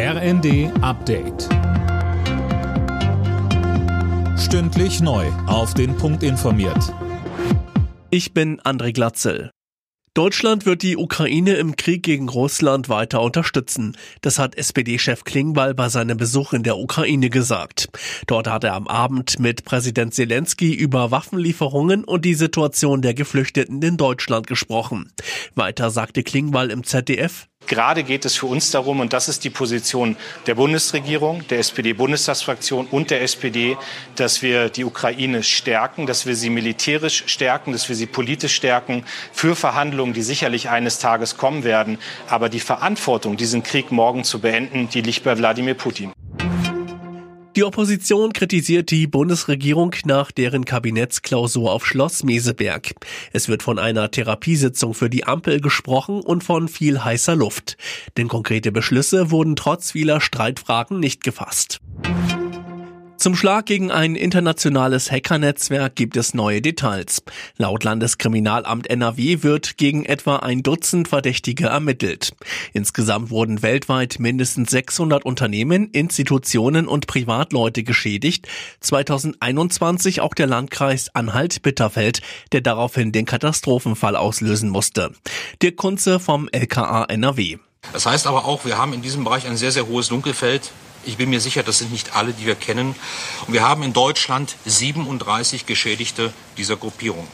RND Update. Stündlich neu. Auf den Punkt informiert. Ich bin André Glatzel. Deutschland wird die Ukraine im Krieg gegen Russland weiter unterstützen. Das hat SPD-Chef Klingbeil bei seinem Besuch in der Ukraine gesagt. Dort hat er am Abend mit Präsident Zelensky über Waffenlieferungen und die Situation der Geflüchteten in Deutschland gesprochen. Weiter sagte Klingbeil im ZDF, Gerade geht es für uns darum, und das ist die Position der Bundesregierung, der SPD-Bundestagsfraktion und der SPD, dass wir die Ukraine stärken, dass wir sie militärisch stärken, dass wir sie politisch stärken für Verhandlungen, die sicherlich eines Tages kommen werden. Aber die Verantwortung, diesen Krieg morgen zu beenden, die liegt bei Wladimir Putin. Die Opposition kritisiert die Bundesregierung nach deren Kabinettsklausur auf Schloss Meseberg. Es wird von einer Therapiesitzung für die Ampel gesprochen und von viel heißer Luft. Denn konkrete Beschlüsse wurden trotz vieler Streitfragen nicht gefasst. Zum Schlag gegen ein internationales Hackernetzwerk gibt es neue Details. Laut Landeskriminalamt NRW wird gegen etwa ein Dutzend Verdächtige ermittelt. Insgesamt wurden weltweit mindestens 600 Unternehmen, Institutionen und Privatleute geschädigt. 2021 auch der Landkreis Anhalt-Bitterfeld, der daraufhin den Katastrophenfall auslösen musste. Dirk Kunze vom LKA NRW. Das heißt aber auch, wir haben in diesem Bereich ein sehr, sehr hohes Dunkelfeld. Ich bin mir sicher, das sind nicht alle, die wir kennen. Und wir haben in Deutschland 37 Geschädigte dieser Gruppierung.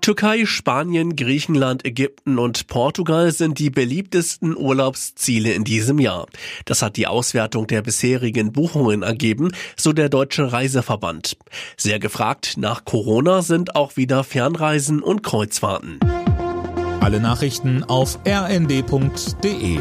Türkei, Spanien, Griechenland, Ägypten und Portugal sind die beliebtesten Urlaubsziele in diesem Jahr. Das hat die Auswertung der bisherigen Buchungen ergeben, so der Deutsche Reiseverband. Sehr gefragt nach Corona sind auch wieder Fernreisen und Kreuzfahrten. Alle Nachrichten auf rnd.de